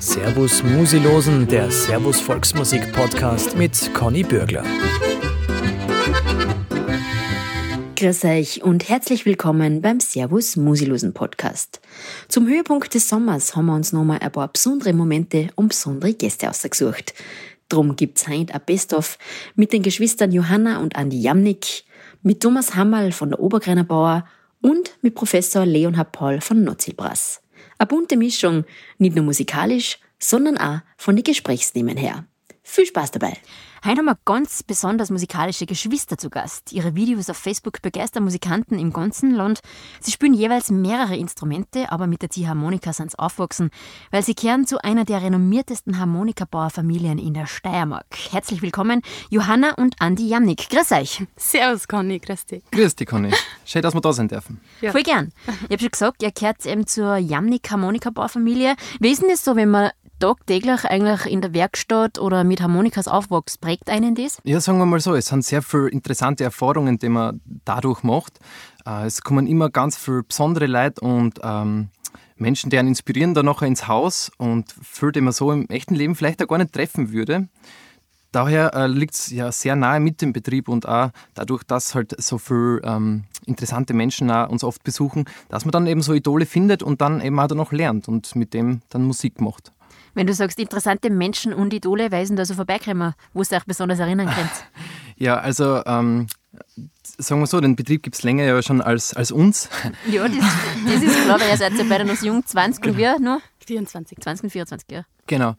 Servus Musilosen, der Servus Volksmusik Podcast mit Conny Bürgler. Grüß euch und herzlich willkommen beim Servus Musilosen Podcast. Zum Höhepunkt des Sommers haben wir uns nochmal ein paar besondere Momente und besondere Gäste ausgesucht. Drum gibt's heute ein Best-of mit den Geschwistern Johanna und Andi Jamnik, mit Thomas Hammerl von der Obergreiner Bauer und mit Professor Leonhard Paul von Notzilbras. Eine bunte Mischung, nicht nur musikalisch, sondern auch von den Gesprächsthemen her. Viel Spaß dabei! Heute haben wir ganz besonders musikalische Geschwister zu Gast. Ihre Videos auf Facebook begeistern Musikanten im ganzen Land. Sie spielen jeweils mehrere Instrumente, aber mit der Ziehharmonika sind sie aufgewachsen, weil sie kehren zu einer der renommiertesten Harmonikabauerfamilien in der Steiermark. Herzlich willkommen, Johanna und Andi Jamnik. Grüß euch. Servus, Conny. Grüß dich. Grüß dich, Conny. Schön, dass wir da sein dürfen. Ja. Voll gern. Ich habe schon gesagt, ihr gehört eben zur Jamnik Harmonikabauerfamilie. Wie ist denn das so, wenn man tagtäglich eigentlich in der Werkstatt oder mit Harmonikas aufwächst, prägt einen das? Ja, sagen wir mal so, es sind sehr viele interessante Erfahrungen, die man dadurch macht. Äh, es kommen immer ganz viele besondere Leute und ähm, Menschen, die einen inspirieren, dann nachher ins Haus und viele, die man so im echten Leben vielleicht auch gar nicht treffen würde. Daher äh, liegt es ja sehr nahe mit dem Betrieb und auch dadurch, dass halt so viele ähm, interessante Menschen uns oft besuchen, dass man dann eben so Idole findet und dann eben auch noch lernt und mit dem dann Musik macht. Wenn du sagst, interessante Menschen und Idole, weisen da so vorbeikommen, wo du euch besonders erinnern könnt? Ja, also ähm, sagen wir so, den Betrieb gibt es länger ja schon als, als uns. Ja, das, das ist klar, weil ihr seid ja beide noch jung, 20 und wir nur? 24. 20 und 24, ja. Genau.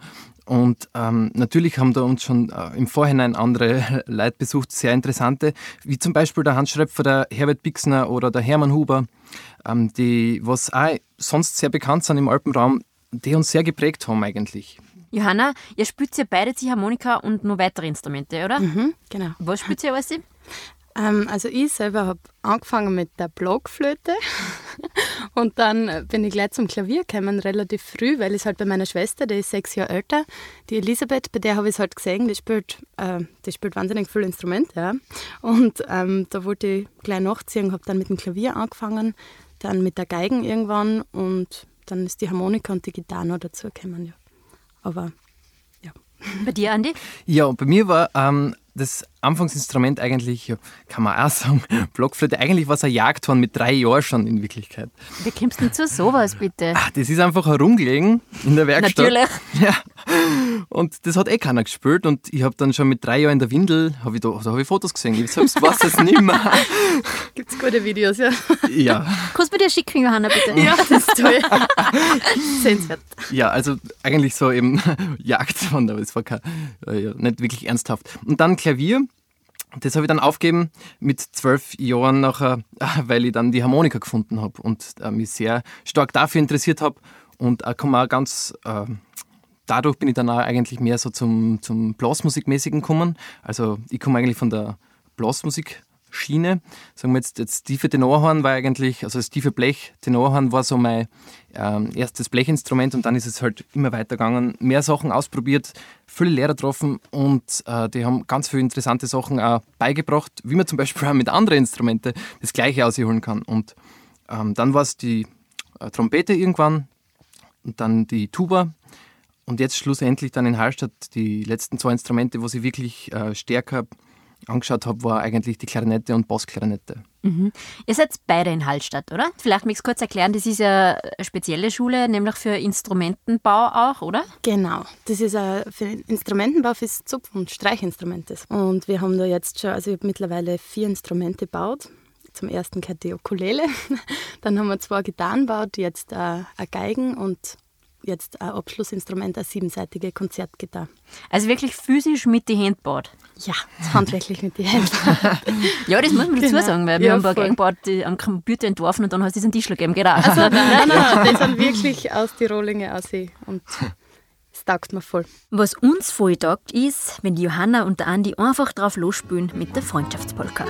Und ähm, natürlich haben da uns schon äh, im Vorhinein andere Leute besucht, sehr interessante, wie zum Beispiel der Hans Schröpfer, der Herbert Bixner oder der Hermann Huber, ähm, die was auch sonst sehr bekannt sind im Alpenraum, die uns sehr geprägt haben eigentlich. Johanna, ihr spielt ja beide die Harmonika und noch weitere Instrumente, oder? Mhm, genau. Was spielt ihr alles? Ähm, also ich selber habe angefangen mit der Blockflöte und dann bin ich gleich zum Klavier gekommen, relativ früh, weil ich es halt bei meiner Schwester, die ist sechs Jahre älter, die Elisabeth, bei der habe ich es halt gesehen, die spielt, äh, die spielt wahnsinnig viele Instrumente. Ja. Und ähm, da wollte ich gleich nachziehen, habe dann mit dem Klavier angefangen, dann mit der Geigen irgendwann und dann ist die Harmonika und die Gitarre noch dazugekommen. Ja. Aber ja. Bei dir, Andi? Ja, bei mir war ähm, das Anfangsinstrument eigentlich, kann man auch sagen, Blockflöte, eigentlich war es ein Jagdhorn mit drei Jahren schon in Wirklichkeit. Wie kommst du denn zu sowas, bitte? Ach, das ist einfach herumgelegen in der Werkstatt. Natürlich. Ja. Und das hat eh keiner gespielt und ich habe dann schon mit drei Jahren in der Windel, habe ich da, da habe ich Fotos gesehen, ich selbst weiß es nicht mehr. Gibt es gute Videos, ja? Ja. Kannst du mir dir schicken, Johanna, bitte? Ja, das ist toll. Sehenswert. Ja, also eigentlich so eben Jagdhorn, aber es war kein, äh, nicht wirklich ernsthaft. Und dann Klavier das habe ich dann aufgegeben mit zwölf Jahren nachher, weil ich dann die Harmonika gefunden habe und äh, mich sehr stark dafür interessiert habe. Und äh, komme auch ganz, äh, dadurch bin ich dann auch eigentlich mehr so zum, zum Blasmusikmäßigen gekommen. Also ich komme eigentlich von der Blasmusik Schiene. Sagen wir jetzt, das tiefe Tenorhorn war eigentlich, also das tiefe Blech, Tenorhorn war so mein ähm, erstes Blechinstrument und dann ist es halt immer weitergegangen. Mehr Sachen ausprobiert, viele Lehrer getroffen und äh, die haben ganz viele interessante Sachen auch beigebracht, wie man zum Beispiel auch mit anderen Instrumenten das Gleiche ausholen kann. Und ähm, dann war es die äh, Trompete irgendwann und dann die Tuba. Und jetzt schlussendlich dann in Hallstatt die letzten zwei Instrumente, wo sie wirklich äh, stärker angeschaut habe, war eigentlich die Klarinette und Bassklarinette. Mhm. Ihr seid beide in Hallstatt, oder? Vielleicht möchtest du kurz erklären, das ist ja eine spezielle Schule, nämlich für Instrumentenbau auch, oder? Genau, das ist für Instrumentenbau fürs Zupf- und Streichinstrumente. Und wir haben da jetzt schon, also ich habe mittlerweile vier Instrumente gebaut. Zum ersten gehört die Ukulele, dann haben wir zwei Gitarren gebaut, jetzt äh, eine Geigen und jetzt ein Abschlussinstrument, eine siebenseitige Konzertgitarre. Also wirklich physisch mit die Hand gebaut? Ja, handwerklich mit die Hand. ja, das muss man dazu genau. sagen, weil wir ja, haben ein paar gebaut, die am Computer entworfen und dann hast du diesen Tischler gegeben, genau. Also, nein, nein, nein, die sind wirklich aus die Rohlinge aus und es taugt mir voll. Was uns voll taugt, ist, wenn die Johanna und der Andi einfach drauf losspielen mit der Freundschaftspolka.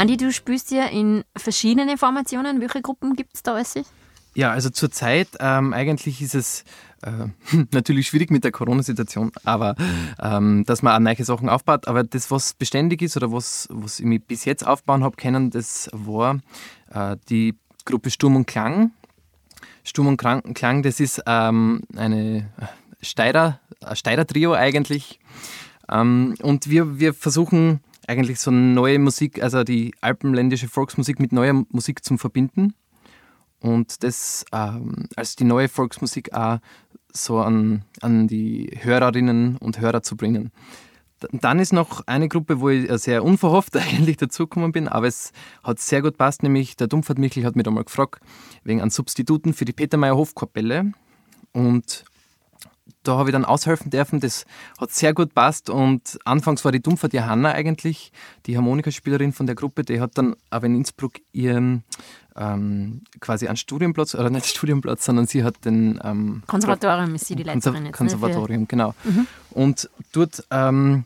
Andi, du spielst ja in verschiedenen Formationen. Welche Gruppen gibt es da alles? Ja, also zurzeit ähm, eigentlich ist es äh, natürlich schwierig mit der Corona-Situation, aber ähm, dass man auch neue Sachen aufbaut. Aber das, was beständig ist oder was, was ich mich bis jetzt aufbauen habe können, das war äh, die Gruppe Sturm und Klang. Sturm und Klang, das ist ähm, eine Steirer, ein Steirer-Trio eigentlich. Ähm, und wir, wir versuchen eigentlich so neue Musik, also die alpenländische Volksmusik mit neuer Musik zu verbinden und das ähm, als die neue Volksmusik auch so an, an die Hörerinnen und Hörer zu bringen. Dann ist noch eine Gruppe, wo ich sehr unverhofft eigentlich dazugekommen bin, aber es hat sehr gut passt, nämlich der Dumpfert Michel hat mich einmal gefragt, wegen einem Substituten für die Petermeier Hofkapelle. Und da habe ich dann aushelfen dürfen. Das hat sehr gut passt. Und anfangs war die Dumpfert Johanna eigentlich, die Harmonikaspielerin von der Gruppe, die hat dann aber in Innsbruck ihren ähm, quasi einen Studienplatz, oder nicht Studienplatz, sondern sie hat den ähm, Konservatorium ist sie die Leiterin jetzt. Konservatorium, ne? genau. Mhm. Und dort ähm,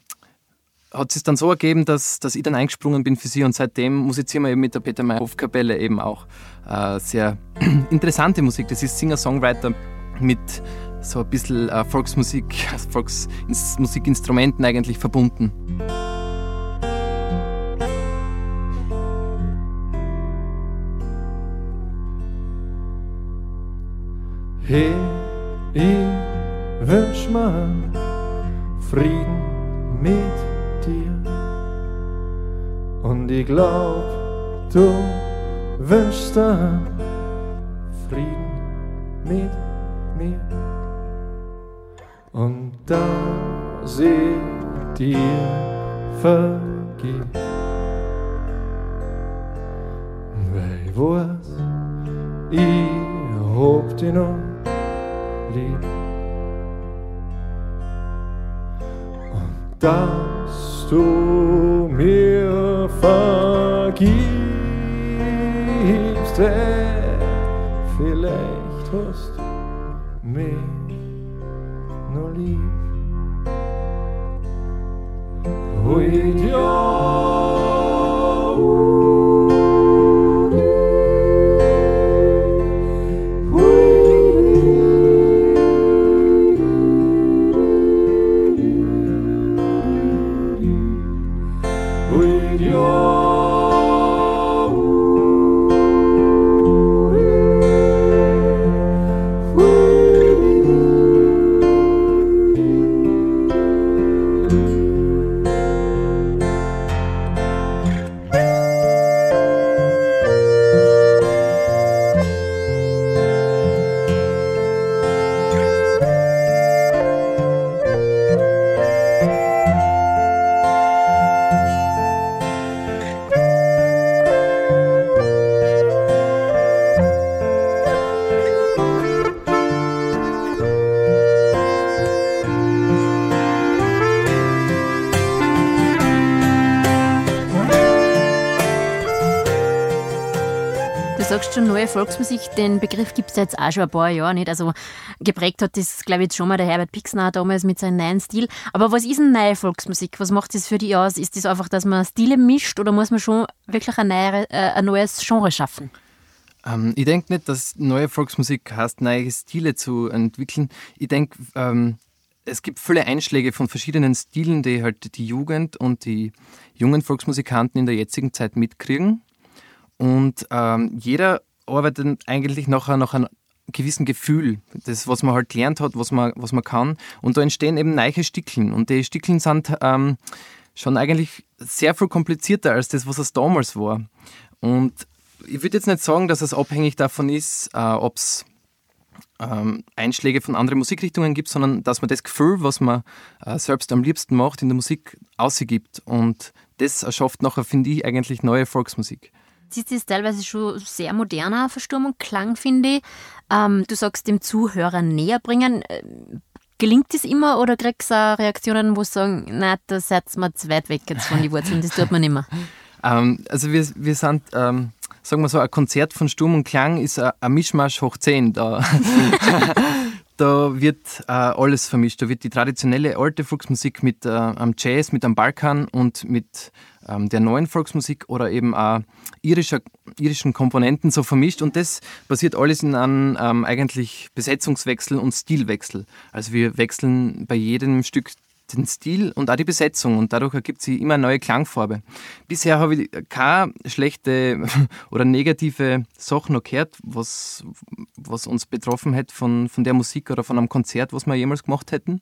hat es sich dann so ergeben, dass, dass ich dann eingesprungen bin für sie und seitdem musizieren wir eben mit der Peter Meyer Hofkapelle eben auch äh, sehr interessante Musik. Das ist Singer-Songwriter mit so ein bisschen äh, Volksmusik, Volksmusikinstrumenten eigentlich verbunden. Hey, ich wünsch mir Frieden mit dir. Und ich glaub, du wünschst Frieden mit mir. Und dass ich dir vergib, weil ich weiß, ich hab dich noch lieb. Und dass du mir vergibst, Volksmusik, den Begriff gibt es jetzt auch schon ein paar Jahre nicht. Also geprägt hat das, glaube ich, jetzt schon mal der Herbert Pixner damals mit seinem neuen Stil. Aber was ist eine neue Volksmusik? Was macht das für dich aus? Ist das einfach, dass man Stile mischt oder muss man schon wirklich ein, neue, äh, ein neues Genre schaffen? Ähm, ich denke nicht, dass neue Volksmusik heißt, neue Stile zu entwickeln. Ich denke, ähm, es gibt viele Einschläge von verschiedenen Stilen, die halt die Jugend und die jungen Volksmusikanten in der jetzigen Zeit mitkriegen. Und ähm, jeder arbeitet eigentlich nachher nach einem gewissen Gefühl, das, was man halt gelernt hat, was man, was man kann. Und da entstehen eben neue Stickeln. Und die Stickeln sind ähm, schon eigentlich sehr viel komplizierter als das, was es damals war. Und ich würde jetzt nicht sagen, dass es abhängig davon ist, äh, ob es ähm, Einschläge von anderen Musikrichtungen gibt, sondern dass man das Gefühl, was man äh, selbst am liebsten macht, in der Musik ausgibt. Und das erschafft nachher, finde ich, eigentlich neue Volksmusik. Das ist teilweise schon sehr moderner Verstummung, Klang, finde ich. Ähm, du sagst dem Zuhörer näher bringen. Äh, gelingt das immer oder kriegst du auch Reaktionen, wo sie sagen, nein, da seid ihr zu weit weg jetzt von den Wurzeln, das tut man nicht mehr? ähm, also wir, wir sind, ähm, sagen wir so, ein Konzert von Sturm und Klang ist ein, ein Mischmasch hoch 10. Da, da wird äh, alles vermischt. Da wird die traditionelle alte Volksmusik mit äh, Jazz, mit am Balkan und mit ähm, der neuen Volksmusik oder eben auch irischer, irischen Komponenten so vermischt. Und das basiert alles in einem ähm, eigentlich Besetzungswechsel und Stilwechsel. Also wir wechseln bei jedem Stück den Stil und auch die Besetzung und dadurch ergibt sich immer eine neue Klangfarbe. Bisher habe ich keine schlechte oder negative Sachen noch gehört, was, was uns betroffen hätte von, von der Musik oder von einem Konzert, was wir jemals gemacht hätten.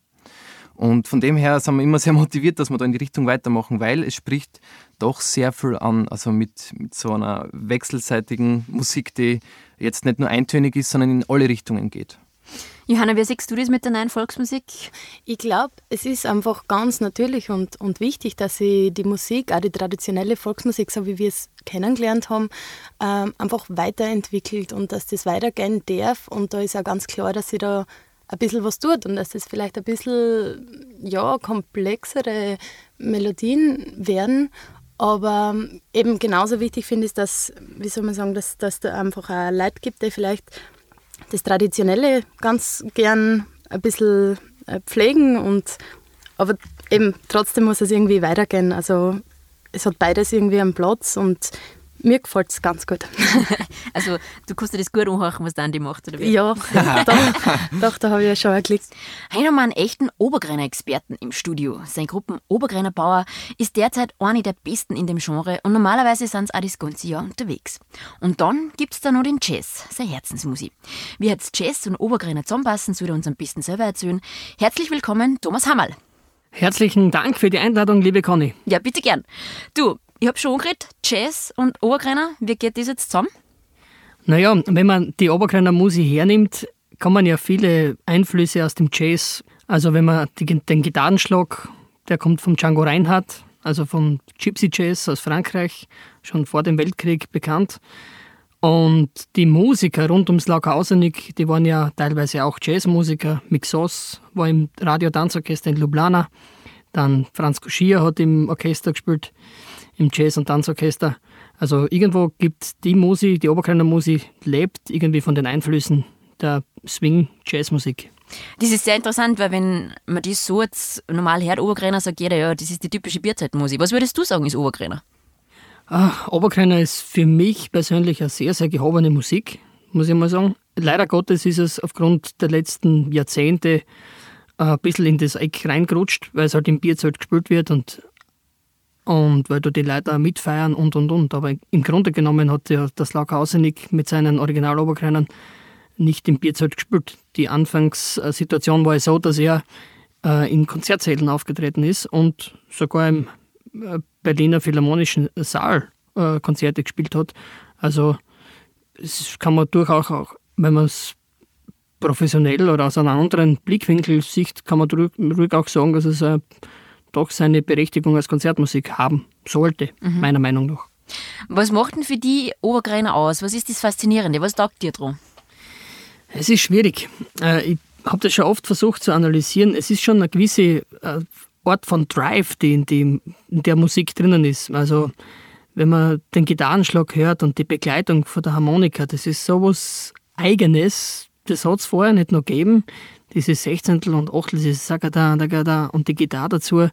Und von dem her sind wir immer sehr motiviert, dass wir da in die Richtung weitermachen, weil es spricht doch sehr viel an, also mit, mit so einer wechselseitigen Musik, die jetzt nicht nur eintönig ist, sondern in alle Richtungen geht. Johanna, wie siehst du das mit der neuen Volksmusik? Ich glaube, es ist einfach ganz natürlich und, und wichtig, dass sie die Musik, auch die traditionelle Volksmusik, so wie wir es kennengelernt haben, ähm, einfach weiterentwickelt und dass das weitergehen darf. Und da ist auch ganz klar, dass sie da ein bisschen was tut und dass das vielleicht ein bisschen ja, komplexere Melodien werden. Aber eben genauso wichtig finde ich, dass, wie soll man sagen, dass, dass da einfach auch Leute gibt, die vielleicht das Traditionelle ganz gern ein bisschen äh, pflegen und aber eben trotzdem muss es irgendwie weitergehen. Also es hat beides irgendwie einen Platz und mir gefällt es ganz gut. also du kannst dir das gut anhören, was der Andi macht, oder wie? Ja, doch, doch da habe ich ja schon geklickt. Heute haben wir einen echten Obergrenner-Experten im Studio. Sein Gruppen Obergrenner Bauer ist derzeit eine der besten in dem Genre und normalerweise sind sie auch das ganze Jahr unterwegs. Und dann gibt es da noch den Jazz, seine Herzensmusik. Wie jetzt Jazz und Obergrenner zusammenpassen, soll er uns ein bisschen selber erzählen. Herzlich willkommen, Thomas Hammerl. Herzlichen Dank für die Einladung, liebe Conny. Ja, bitte gern. Du, ich habe schon geredet, Jazz und Obergrenner, wie geht das jetzt zusammen? Naja, wenn man die Obergrenner Musik hernimmt, kann man ja viele Einflüsse aus dem Jazz, also wenn man die, den Gitarrenschlag, der kommt vom Django Reinhardt, also vom Gypsy Jazz aus Frankreich, schon vor dem Weltkrieg bekannt. Und die Musiker rund ums Laukausenig, die waren ja teilweise auch Jazzmusiker. Mixos war im Radio-Tanzorchester in Ljubljana. Dann Franz Kuschier hat im Orchester gespielt im Jazz- und Tanzorchester. Also irgendwo gibt die Musik, die Oberkreiner Musik, lebt irgendwie von den Einflüssen der Swing-Jazzmusik. Das ist sehr interessant, weil wenn man das so jetzt normal hört, Oberkreiner, sagt jeder, ja, das ist die typische Bierzeitmusik. Was würdest du sagen, ist Oberkreiner? Oberkreiner ist für mich persönlich eine sehr, sehr gehobene Musik, muss ich mal sagen. Leider Gottes ist es aufgrund der letzten Jahrzehnte ein bisschen in das Eck reingerutscht, weil es halt im Bierzelt gespielt wird und und weil da die Leute auch mitfeiern und und und. Aber im Grunde genommen hat ja das Laukhausenig mit seinen Originaloberkreinern nicht im Bierzelt gespielt. Die Anfangssituation war so, dass er äh, in Konzertsälen aufgetreten ist und sogar im äh, Berliner Philharmonischen Saal äh, Konzerte gespielt hat. Also das kann man durchaus auch, wenn man es professionell oder aus einem anderen Blickwinkel sieht, kann man ruhig auch sagen, dass es ein doch seine Berechtigung als Konzertmusik haben sollte, mhm. meiner Meinung nach. Was macht denn für die Obergreiner aus? Was ist das Faszinierende? Was taugt dir dran? Es ist schwierig. Äh, ich habe das schon oft versucht zu analysieren. Es ist schon eine gewisse äh, Art von Drive, die in, die in der Musik drinnen ist. Also wenn man den Gitarrenschlag hört und die Begleitung von der Harmonika, das ist sowas Eigenes. Das hat es vorher nicht noch gegeben diese Sechzehntel und Achtel, dieses Sagada, und die Gitarre dazu,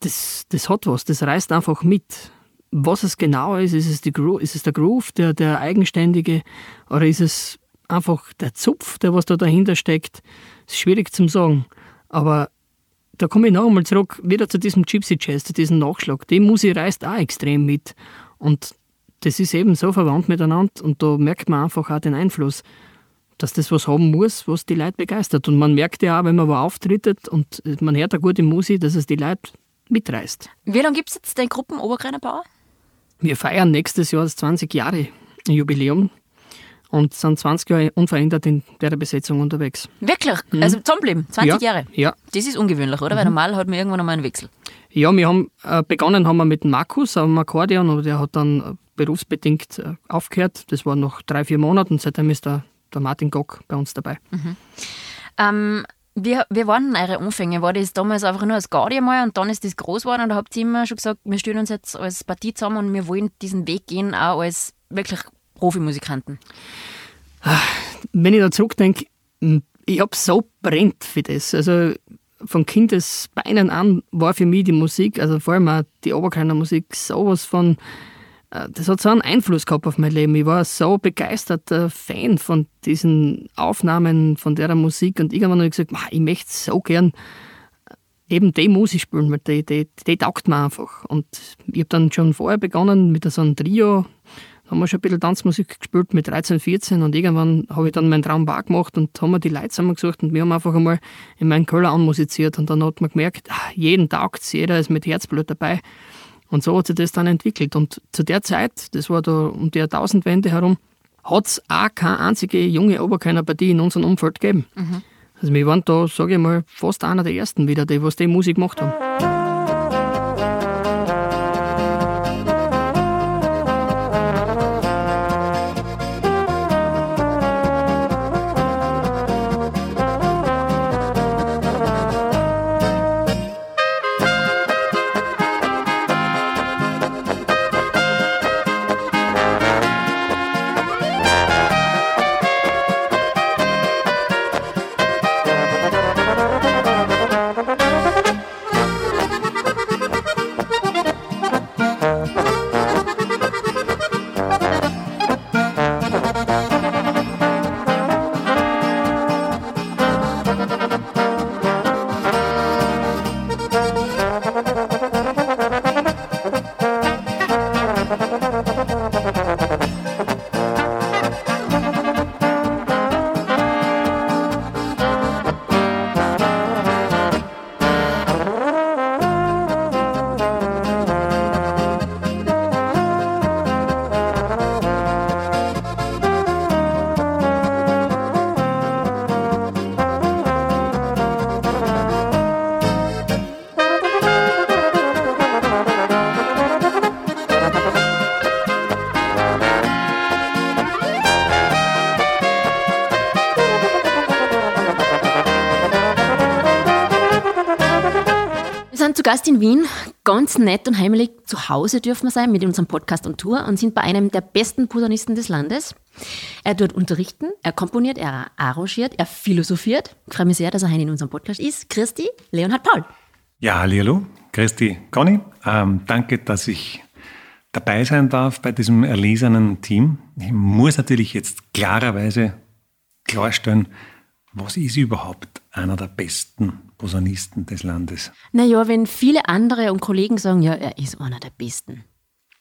das, das hat was, das reißt einfach mit. Was es genau ist, ist es, die Gro ist es der Groove, der, der eigenständige, oder ist es einfach der Zupf, der was da dahinter steckt? Ist schwierig zu sagen. Aber da komme ich noch einmal zurück, wieder zu diesem Gypsy Jazz, zu diesem Nachschlag. Die Musik reißt auch extrem mit. Und das ist eben so verwandt miteinander und da merkt man einfach auch den Einfluss dass das was haben muss, was die Leute begeistert. Und man merkt ja auch, wenn man wo auftritt und man hört eine gute Musik, dass es die Leute mitreißt. Wie lange gibt es jetzt den Gruppen Obergreiner Bauer? Wir feiern nächstes Jahr das 20 Jahre Jubiläum und sind 20 Jahre unverändert in der Besetzung unterwegs. Wirklich? Mhm. Also zusammenbleiben? 20 ja, Jahre? Ja. Das ist ungewöhnlich, oder? Mhm. Weil normal hat man irgendwann einmal einen Wechsel. Ja, wir haben äh, begonnen haben wir mit Markus am Akkordeon, aber der hat dann äh, berufsbedingt äh, aufgehört. Das war noch drei, vier Monate und seitdem ist er der Martin Gock bei uns dabei. Mhm. Ähm, wie, wie waren denn eure Anfänge? War das damals einfach nur als Gaudi mal und dann ist das groß geworden und habt ihr immer schon gesagt, wir stellen uns jetzt als Partie zusammen und wir wollen diesen Weg gehen, auch als wirklich Profimusikanten? Wenn ich da zurückdenke, ich habe so brennt für das. Also von Kindesbeinen an war für mich die Musik, also vor allem auch die Oberkleiner Musik, sowas von, das hat so einen Einfluss gehabt auf mein Leben. Ich war so begeisterter Fan von diesen Aufnahmen, von der Musik und irgendwann habe ich gesagt, ich möchte so gern äh, eben die Musik spielen, weil die, die, die taugt mir einfach. Und ich habe dann schon vorher begonnen mit so einem Trio, haben wir schon ein bisschen Tanzmusik gespielt mit 13, 14 und irgendwann habe ich dann meinen Traum wahr gemacht und haben wir die Leute zusammengesucht und wir haben einfach einmal in meinen Keller anmusiziert und dann hat man gemerkt, ah, jeden taugt jeder ist mit Herzblut dabei und so hat sich das dann entwickelt und zu der Zeit, das war da um die Jahrtausendwende herum, hat es auch keine einzige junge Oberkeiner Partie in unserem Umfeld gegeben. Mhm. Also wir waren da, sage ich mal, fast einer der ersten wieder, die was die Musik gemacht haben. Gast in Wien, ganz nett und heimelig zu Hause dürfen wir sein mit unserem Podcast und Tour und sind bei einem der besten Posaunisten des Landes. Er dort unterrichten, er komponiert, er arrangiert, er philosophiert. Ich freue mich sehr, dass er heute in unserem Podcast ist. Christi, Leonhard Paul. Ja, hallo, Christi, Conny. Ähm, danke, dass ich dabei sein darf bei diesem erlesenen Team. Ich muss natürlich jetzt klarerweise klarstellen, was ist überhaupt einer der besten Posaunisten des Landes. Naja, wenn viele andere und Kollegen sagen, ja, er ist einer der Besten.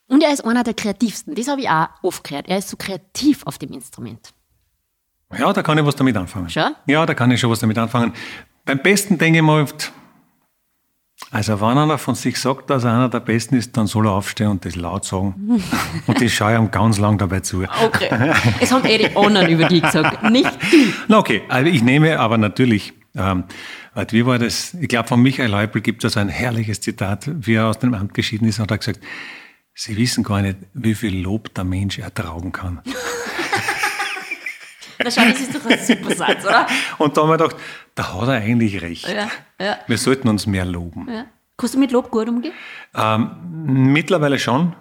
Und er ist einer der kreativsten. Das habe ich auch oft gehört. Er ist so kreativ auf dem Instrument. Ja, da kann ich was damit anfangen. Schon? Ja, da kann ich schon was damit anfangen. Beim Besten denke ich mal oft, also wenn einer von sich sagt, dass er einer der Besten ist, dann soll er aufstehen und das laut sagen. und das schaue ich ihm ganz lang dabei zu. Okay. Es haben eh die anderen über die gesagt, nicht die. Na okay, also ich nehme aber natürlich ähm, wie war das? Ich glaube, von Michael Leupel gibt es ein herrliches Zitat, wie er aus dem Amt geschieden ist, hat er gesagt, Sie wissen gar nicht, wie viel Lob der Mensch ertragen kann. Das ist doch ein super Satz, oder? Und da haben wir gedacht, da hat er eigentlich recht. Ja, ja. Wir sollten uns mehr loben. Ja. Kannst du mit Lob gut umgehen? Ähm, mittlerweile schon.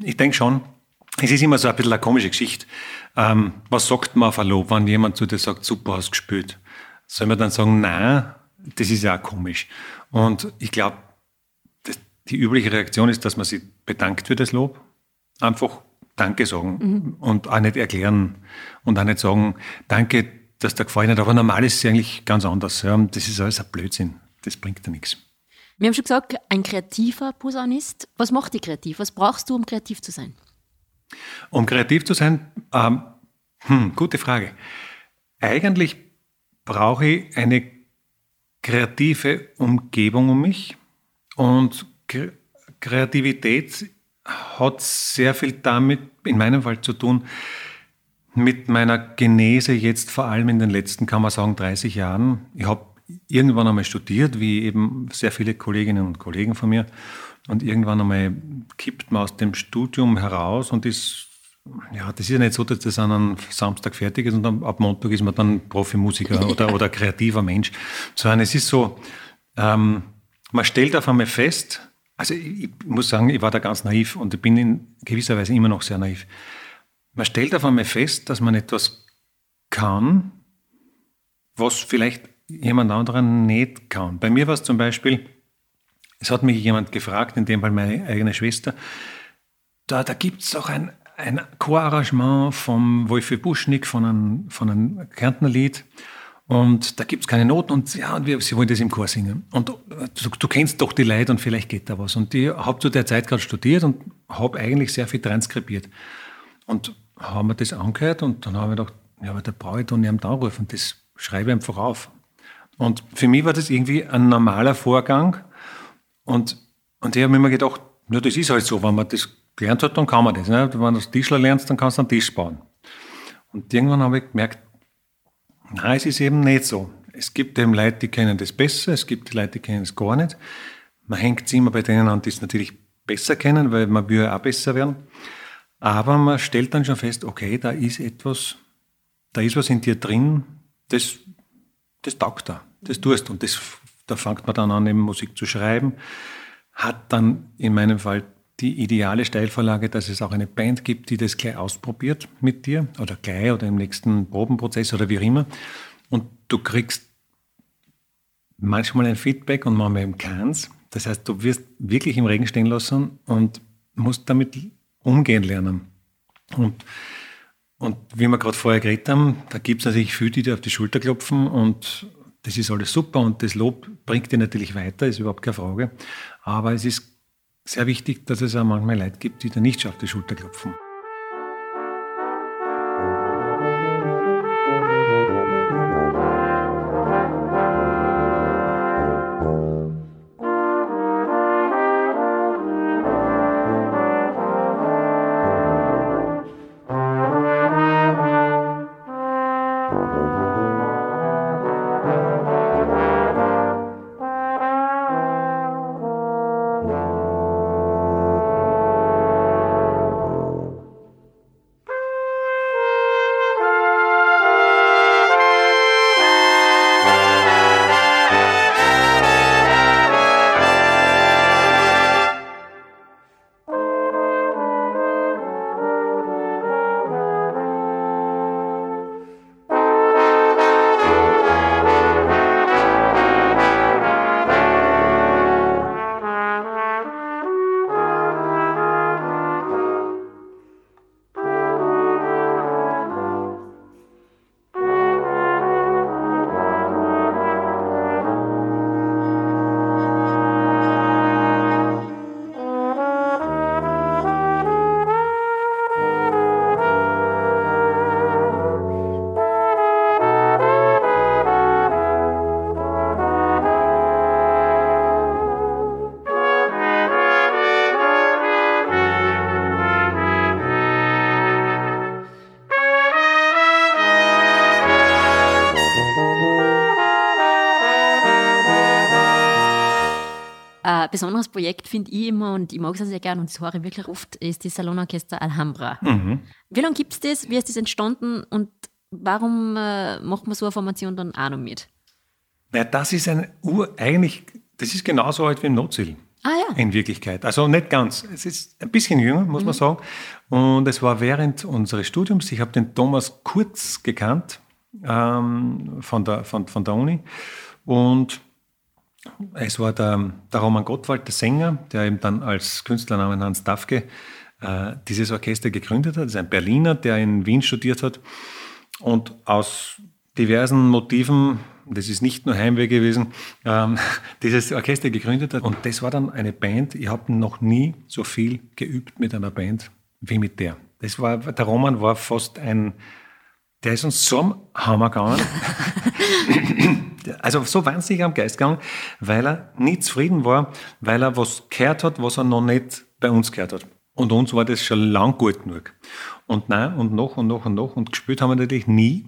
Ich denke schon. Es ist immer so ein bisschen eine komische Geschichte. Ähm, was sagt man auf ein Lob, wenn jemand zu dir sagt, super, hast gespielt? soll man dann sagen, nein, das ist ja auch komisch. Und ich glaube, die übliche Reaktion ist, dass man sich bedankt für das Lob. Einfach Danke sagen mhm. und auch nicht erklären und auch nicht sagen, danke, dass der gefallen hat. Aber normal ist es eigentlich ganz anders. Ja. Das ist alles ein Blödsinn. Das bringt ja nichts. Wir haben schon gesagt, ein kreativer Posaunist. Was macht dich kreativ? Was brauchst du, um kreativ zu sein? Um kreativ zu sein, ähm, hm, gute Frage. Eigentlich brauche ich eine kreative Umgebung um mich und Kreativität hat sehr viel damit, in meinem Fall zu tun, mit meiner Genese jetzt vor allem in den letzten, kann man sagen, 30 Jahren. Ich habe irgendwann einmal studiert, wie eben sehr viele Kolleginnen und Kollegen von mir. Und irgendwann einmal kippt man aus dem Studium heraus und ist ja, das ist ja nicht so, dass das an einem Samstag fertig ist und ab Montag ist man dann Profimusiker oder, oder kreativer Mensch, sondern es ist so, ähm, man stellt auf einmal fest, also ich, muss sagen, ich war da ganz naiv und ich bin in gewisser Weise immer noch sehr naiv. Man stellt auf einmal fest, dass man etwas kann, was vielleicht jemand anderer nicht kann. Bei mir war es zum Beispiel, es hat mich jemand gefragt, in dem Fall meine eigene Schwester, da, da gibt es auch ein, ein Chorarrangement vom Wolfi Buschnick, von einem, von einem Kärntner Lied. Und da gibt es keine Noten und ja, und wir, sie wollen das im Chor singen. Und du, du kennst doch die Leute und vielleicht geht da was. Und ich habe zu der Zeit gerade studiert und habe eigentlich sehr viel transkribiert. Und haben wir das angehört und dann haben wir gedacht, ja, aber da brauche ich doch nicht anrufen, das schreibe ich einfach auf. Und für mich war das irgendwie ein normaler Vorgang. Und, und ich habe mir immer gedacht, ja, das ist halt so, wenn man das gelernt hat, dann kann man das. Ne? Wenn du das Tischler lernst, dann kannst du einen Tisch bauen. Und irgendwann habe ich gemerkt, Nein, es ist eben nicht so. Es gibt eben Leute, die kennen das besser, es gibt Leute, die kennen es gar nicht. Man hängt es immer bei denen an, die es natürlich besser kennen, weil man will ja auch besser werden. Aber man stellt dann schon fest, okay, da ist etwas, da ist was in dir drin, das, das taugt da, das tust. Und das, da fängt man dann an, eben Musik zu schreiben. Hat dann in meinem Fall die ideale Steilvorlage, dass es auch eine Band gibt, die das gleich ausprobiert mit dir oder gleich oder im nächsten Probenprozess oder wie immer. Und du kriegst manchmal ein Feedback und manchmal eben keins. Das heißt, du wirst wirklich im Regen stehen lassen und musst damit umgehen lernen. Und, und wie wir gerade vorher geredet haben, da gibt es natürlich viele, die dir auf die Schulter klopfen und das ist alles super und das Lob bringt dir natürlich weiter, ist überhaupt keine Frage. Aber es ist sehr wichtig, dass es auch manchmal Leute gibt, die da nicht auf die Schulter klopfen. Ein besonderes Projekt finde ich immer und ich mag es sehr gerne und das höre ich wirklich oft, ist die Salonorchester Alhambra. Mhm. Wie lange gibt es das? Wie ist das entstanden und warum äh, macht man so eine Formation dann auch noch mit? Ja, das ist ein Ur, eigentlich, das ist genauso alt wie im Notzil. Ah ja. In Wirklichkeit. Also nicht ganz. Es ist ein bisschen jünger, muss man sagen. Und es war während unseres Studiums, ich habe den Thomas Kurz gekannt ähm, von, der, von, von der Uni. Und es war der, der Roman Gottwald, der Sänger, der eben dann als Künstlernamen Hans Dafke äh, dieses Orchester gegründet hat. Das ist ein Berliner, der in Wien studiert hat und aus diversen Motiven, das ist nicht nur Heimweh gewesen, ähm, dieses Orchester gegründet hat. Und das war dann eine Band, ich habe noch nie so viel geübt mit einer Band wie mit der. Das war, der Roman war fast ein, der ist uns so am Hammer gegangen. also so wahnsinnig am Geist gegangen, weil er nie zufrieden war, weil er was gehört hat, was er noch nicht bei uns gehört hat. Und uns war das schon lang gut genug. Und nein, und noch und noch und noch. Und gespielt haben wir natürlich nie,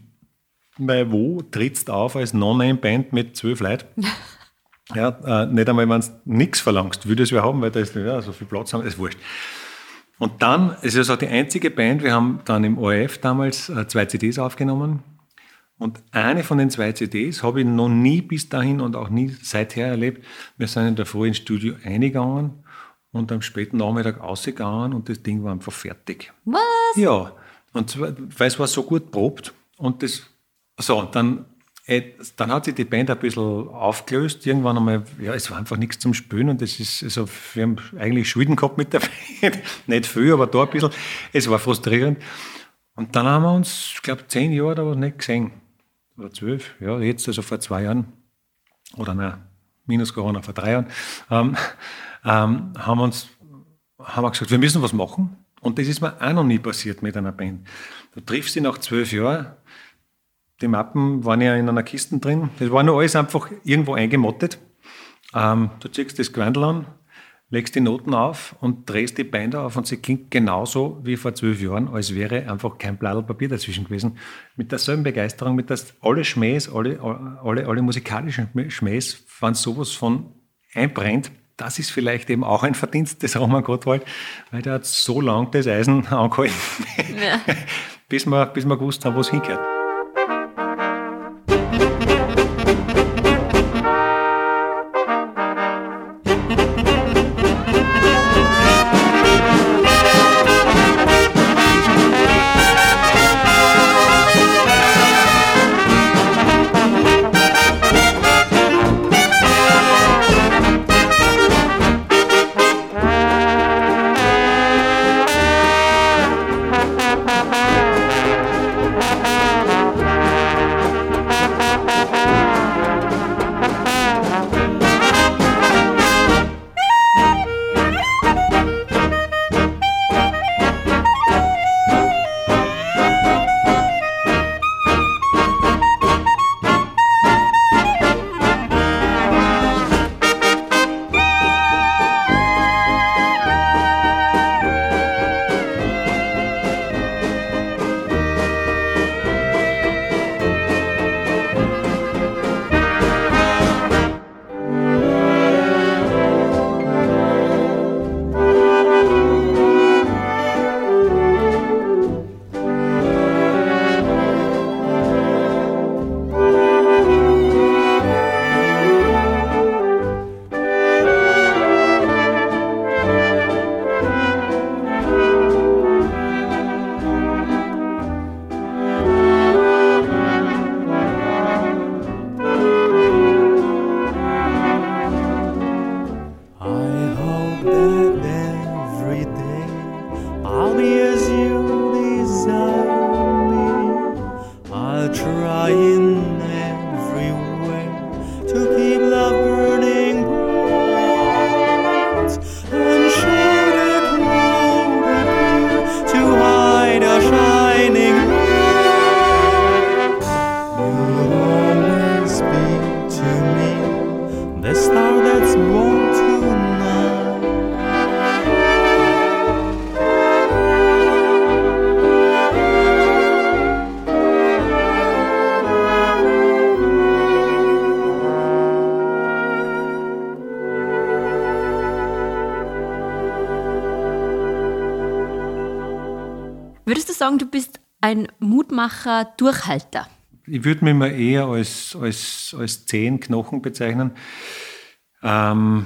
weil wo trittst du auf als Non-Name-Band mit zwölf Leuten? Ja, äh, nicht einmal, wenn du nichts verlangst, würdest du haben, weil da ist ja, so viel Platz haben, ist wurscht. Und dann, es ist auch die einzige Band, wir haben dann im ORF damals äh, zwei CDs aufgenommen. Und eine von den zwei CDs habe ich noch nie bis dahin und auch nie seither erlebt. Wir sind in der Früh ins Studio eingegangen und am späten Nachmittag ausgegangen und das Ding war einfach fertig. Was? Ja, und zwar, weil es war so gut probt und das, so, dann äh, dann hat sich die Band ein bisschen aufgelöst. Irgendwann einmal, ja, es war einfach nichts zum Spielen und das ist, also, wir haben eigentlich Schulden gehabt mit der Band. Nicht viel, aber da ein bisschen. Es war frustrierend. Und dann haben wir uns, ich glaube, zehn Jahre oder was nicht gesehen. Oder zwölf, ja, jetzt, also vor zwei Jahren. Oder nein, minus Corona, vor drei Jahren. Ähm, ähm, haben wir uns, haben wir gesagt, wir müssen was machen. Und das ist mir auch noch nie passiert mit einer Band. Du triffst sie nach zwölf Jahren, die Mappen waren ja in einer Kiste drin. Das war nur alles einfach irgendwo eingemottet. Ähm, du ziehst das Gewandel an, legst die Noten auf und drehst die Binder auf und sie klingt genauso wie vor zwölf Jahren, als wäre einfach kein Blatt Papier dazwischen gewesen. Mit derselben Begeisterung, mit das, alle Schmähs, alle, alle, alle musikalischen Schmähs, wenn sowas von einbrennt, das ist vielleicht eben auch ein Verdienst des Roman Gottwald, weil der hat so lange das Eisen angehalten, ja. bis, wir, bis wir gewusst haben, wo es hingehört. Mutmacher, Durchhalter. Ich würde mich mal eher als, als, als Zehenknochen bezeichnen. Ähm,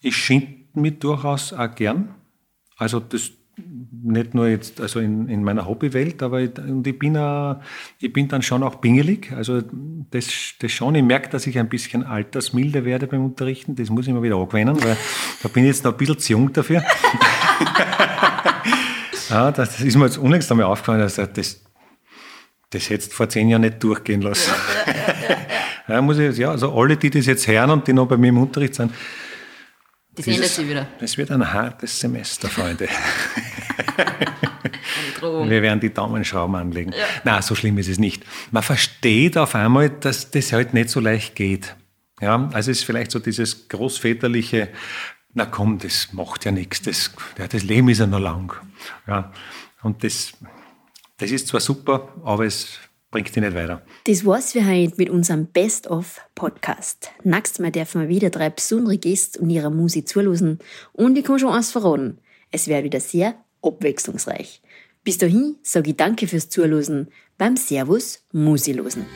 ich schind mich durchaus auch gern. Also das nicht nur jetzt also in, in meiner Hobbywelt, aber ich, und ich, bin auch, ich bin dann schon auch pingelig. Also das, das schon. Ich merke, dass ich ein bisschen altersmilder werde beim Unterrichten. Das muss ich mal wieder angewöhnen, weil da bin ich jetzt noch ein bisschen zu jung dafür. Ja, das ist mir jetzt unlängst einmal aufgefallen, dass das, das hättest vor zehn Jahren nicht durchgehen lassen. Ja, muss ich, ja, also alle, die das jetzt hören und die noch bei mir im Unterricht sind, das ändert sich wieder. Es wird ein hartes Semester, Freunde. Wir werden die Daumenschrauben anlegen. Ja. Na, so schlimm ist es nicht. Man versteht auf einmal, dass das halt nicht so leicht geht. Ja, also es ist vielleicht so dieses großväterliche na komm, das macht ja nichts, das, ja, das Leben ist ja noch lang. Ja, und das, das ist zwar super, aber es bringt dich nicht weiter. Das war's für heute mit unserem Best-of-Podcast. Nächstes Mal dürfen wir wieder drei besondere Gäste und ihre Musik zuhören und ich kann schon eins verraten. Es wird wieder sehr abwechslungsreich. Bis dahin sage ich danke fürs Zuhören beim Servus Musilosen.